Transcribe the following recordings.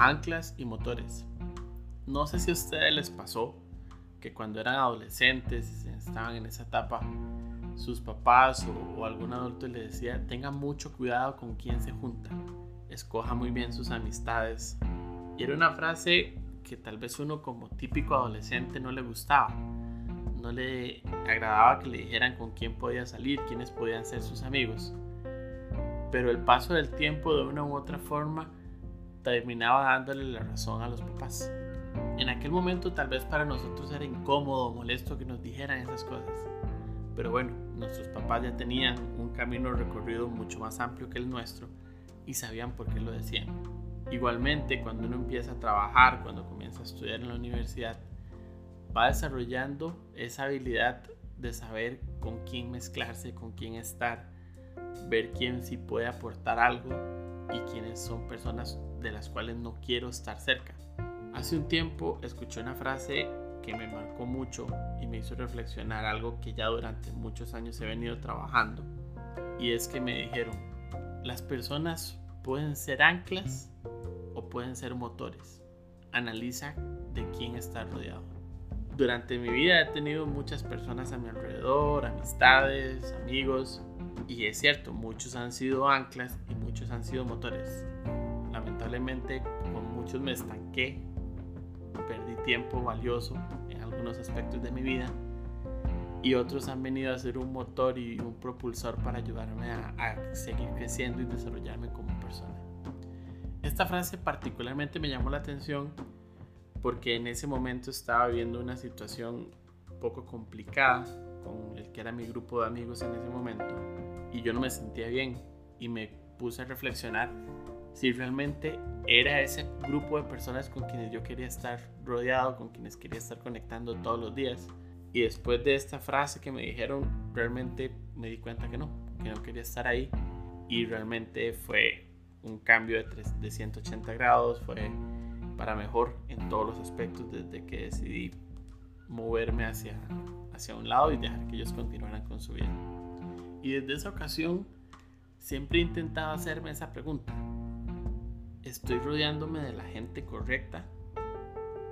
Anclas y motores. No sé si a ustedes les pasó que cuando eran adolescentes, estaban en esa etapa, sus papás o, algún adulto les decía, tengan mucho cuidado con quién se junta, escoja muy bien sus amistades. Y era una frase que tal vez uno como típico adolescente no le gustaba, no le agradaba que le dijeran con quién podía salir, quiénes podían ser sus amigos. Pero el paso del tiempo de una u otra forma terminaba dándole la razón a los papás. En aquel momento tal vez para nosotros era incómodo molesto que nos dijeran esas cosas. Pero bueno, nuestros papás ya tenían un camino recorrido mucho más amplio que el nuestro y sabían por qué lo decían. Igualmente, cuando uno empieza a trabajar, cuando comienza a estudiar en la universidad, va desarrollando esa habilidad de saber con quién mezclarse, con quién estar, ver quién sí puede aportar algo y quiénes son personas de las cuales no quiero estar cerca. Hace un tiempo escuché una frase que me marcó mucho y me hizo reflexionar algo que ya durante muchos años he venido trabajando. Y es que me dijeron, las personas pueden ser anclas o pueden ser motores. Analiza de quién está rodeado. Durante mi vida he tenido muchas personas a mi alrededor, amistades, amigos, y es cierto, muchos han sido anclas y muchos han sido motores. Lamentablemente con muchos me estanqué, perdí tiempo valioso en algunos aspectos de mi vida y otros han venido a ser un motor y un propulsor para ayudarme a, a seguir creciendo y desarrollarme como persona. Esta frase particularmente me llamó la atención porque en ese momento estaba viviendo una situación poco complicada con el que era mi grupo de amigos en ese momento y yo no me sentía bien y me puse a reflexionar si realmente era ese grupo de personas con quienes yo quería estar rodeado, con quienes quería estar conectando todos los días. Y después de esta frase que me dijeron, realmente me di cuenta que no, que no quería estar ahí. Y realmente fue un cambio de, de 180 grados, fue para mejor en todos los aspectos desde que decidí moverme hacia, hacia un lado y dejar que ellos continuaran con su vida. Y desde esa ocasión siempre he intentado hacerme esa pregunta. ¿Estoy rodeándome de la gente correcta?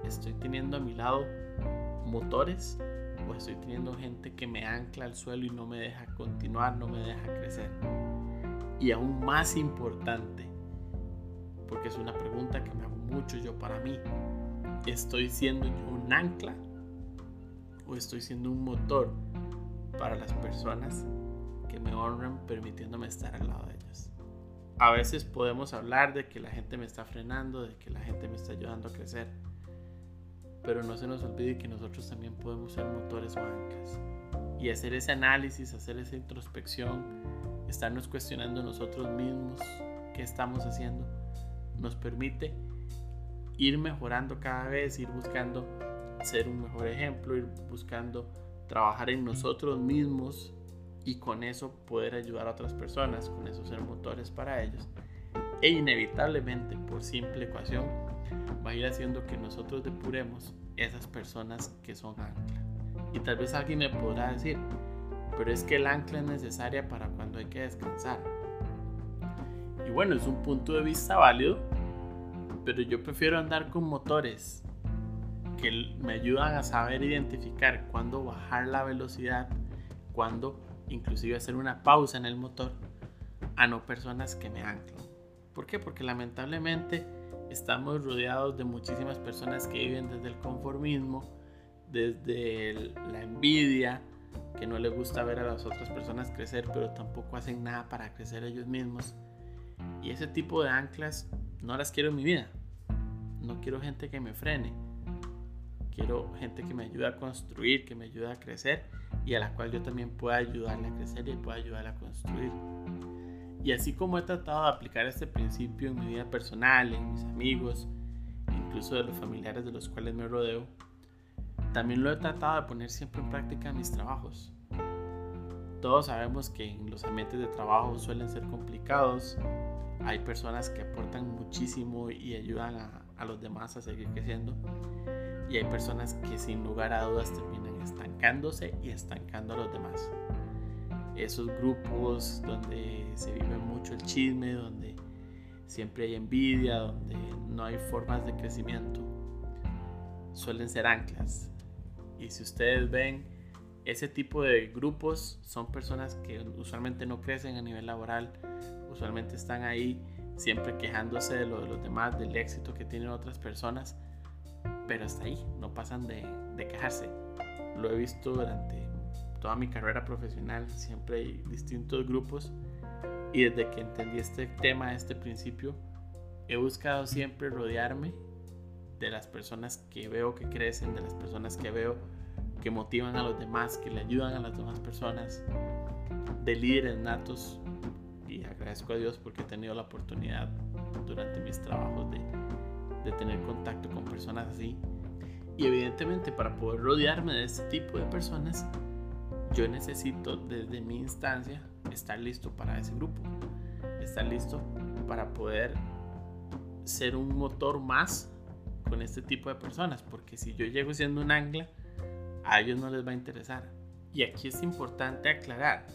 ¿Estoy teniendo a mi lado motores? ¿O estoy teniendo gente que me ancla al suelo y no me deja continuar, no me deja crecer? Y aún más importante, porque es una pregunta que me hago mucho yo para mí, ¿estoy siendo yo un ancla o estoy siendo un motor para las personas que me honran permitiéndome estar al lado de ellas. A veces podemos hablar de que la gente me está frenando, de que la gente me está ayudando a crecer, pero no se nos olvide que nosotros también podemos ser motores o anclas. Y hacer ese análisis, hacer esa introspección, estarnos cuestionando nosotros mismos qué estamos haciendo, nos permite ir mejorando cada vez, ir buscando ser un mejor ejemplo, ir buscando trabajar en nosotros mismos y con eso poder ayudar a otras personas, con eso ser motores para ellos. E inevitablemente, por simple ecuación, va a ir haciendo que nosotros depuremos esas personas que son ancla. Y tal vez alguien me podrá decir, pero es que el ancla es necesaria para cuando hay que descansar. Y bueno, es un punto de vista válido, pero yo prefiero andar con motores que me ayudan a saber identificar cuándo bajar la velocidad, cuándo inclusive hacer una pausa en el motor, a no personas que me anclan. ¿Por qué? Porque lamentablemente estamos rodeados de muchísimas personas que viven desde el conformismo, desde la envidia, que no les gusta ver a las otras personas crecer, pero tampoco hacen nada para crecer ellos mismos. Y ese tipo de anclas no las quiero en mi vida. No quiero gente que me frene quiero gente que me ayude a construir, que me ayude a crecer y a la cual yo también pueda ayudarle a crecer y pueda ayudarle a construir. Y así como he tratado de aplicar este principio en mi vida personal, en mis amigos, incluso de los familiares de los cuales me rodeo, también lo he tratado de poner siempre en práctica en mis trabajos. Todos sabemos que en los ambientes de trabajo suelen ser complicados, hay personas que aportan muchísimo y ayudan a, a los demás a seguir creciendo, y hay personas que sin lugar a dudas terminan estancándose y estancando a los demás. Esos grupos donde se vive mucho el chisme, donde siempre hay envidia, donde no hay formas de crecimiento, suelen ser anclas. Y si ustedes ven, ese tipo de grupos son personas que usualmente no crecen a nivel laboral, usualmente están ahí siempre quejándose de lo de los demás, del éxito que tienen otras personas, pero hasta ahí, no pasan de, quejarse. Lo he visto durante toda mi carrera profesional, siempre hay distintos grupos y desde que entendí este tema, este principio, he buscado siempre rodearme de las personas que veo que crecen, de las personas que veo que motivan a los demás, que le ayudan a las demás personas, de líderes natos. Agradezco a Dios porque he tenido la oportunidad durante mis trabajos de de tener contacto con personas así. Y evidentemente para poder rodearme de este tipo de personas, yo necesito desde mi instancia estar listo para ese grupo. Estar listo para poder ser un motor más con este tipo de personas. Porque si yo llego siendo un ancla, a ellos no les va a interesar. Y aquí es importante aclarar,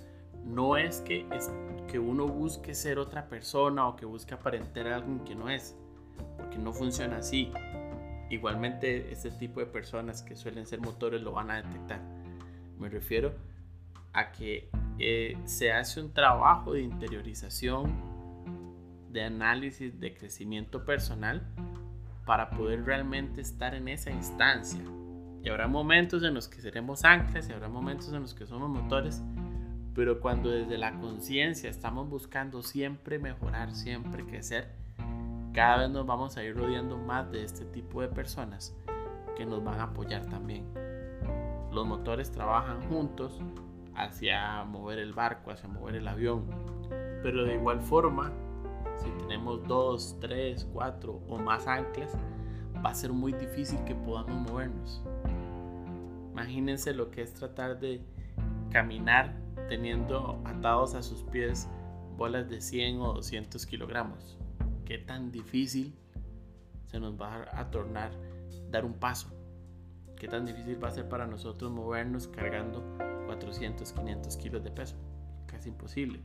no es que, es que uno busque ser otra persona o que busque aparentar alguien que no es porque no funciona así. Igualmente, este tipo de personas que suelen ser motores lo van a detectar. Me refiero a que eh, se hace un trabajo de interiorización, de análisis, de crecimiento personal para poder realmente estar en esa instancia. Y habrá momentos en los que seremos anclas y habrá momentos en los que somos motores, pero cuando desde la conciencia estamos buscando siempre mejorar, siempre crecer, cada vez nos vamos a ir rodeando más de este tipo de personas que nos van a apoyar también. Los motores trabajan juntos hacia mover el barco, hacia mover el avión. Pero de igual forma, si tenemos dos, tres, cuatro o más anclas, va a ser muy difícil que podamos movernos. Imagínense lo que es tratar de caminar teniendo atados a sus pies bolas de 100 o 200 kilogramos qué tan difícil se nos va a tornar dar un paso. Qué tan difícil va a ser para nosotros movernos cargando 400, 500 kilos de peso. Casi imposible.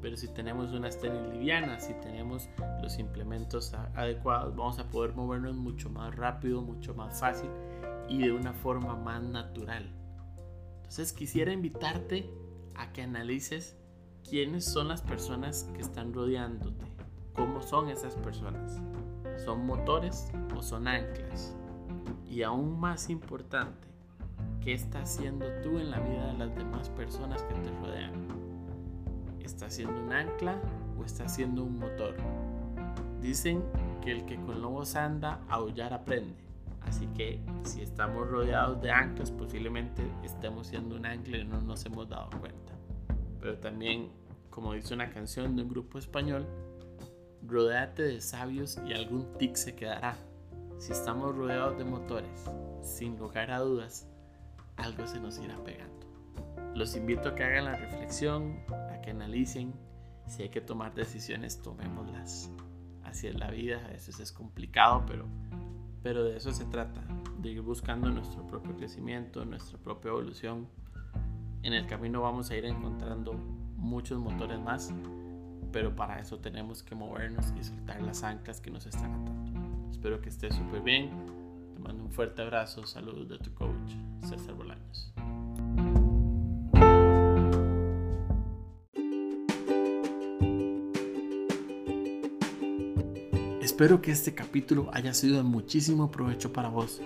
Pero si tenemos una tenis liviana, si tenemos los implementos adecuados, vamos a poder movernos mucho más rápido, mucho más fácil y de una forma más natural. Entonces quisiera invitarte a que analices quiénes son las personas que están rodeándote cómo son esas personas. ¿Son motores o son anclas? Y aún más importante, ¿qué estás haciendo tú en la vida de las demás personas que te rodean? ¿Estás siendo un ancla o estás siendo un motor? Dicen que el que con lobos anda, aullar aprende. Así que si estamos rodeados de anclas, posiblemente estemos siendo un ancla y no nos hemos dado cuenta. Pero también, como dice una canción de un grupo español, Rodéate de sabios y algún tic se quedará. Si estamos rodeados de motores, sin lugar a dudas, algo se nos irá pegando. Los invito a que hagan la reflexión, a que analicen. Si hay que tomar decisiones, tomémoslas. Así es la vida, a veces es complicado, pero, pero de eso se trata, de ir buscando nuestro propio crecimiento, nuestra propia evolución. En el camino vamos a ir encontrando muchos motores más pero para eso tenemos que movernos y soltar las anclas que nos están atando. Espero que estés súper bien. Te mando un fuerte abrazo. Saludos de tu coach, César Bolaños. Espero que este capítulo haya sido de muchísimo provecho para vos.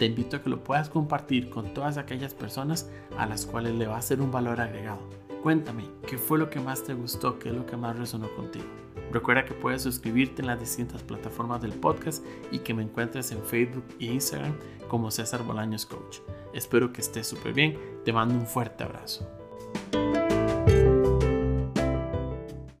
Te invito a que lo puedas compartir con todas aquellas personas a las cuales le va a ser un valor agregado. Cuéntame, ¿qué fue lo que más te gustó? ¿Qué es lo que más resonó contigo? Recuerda que puedes suscribirte en las distintas plataformas del podcast y que me encuentres en Facebook e Instagram como César Bolaños Coach. Espero que estés súper bien. Te mando un fuerte abrazo.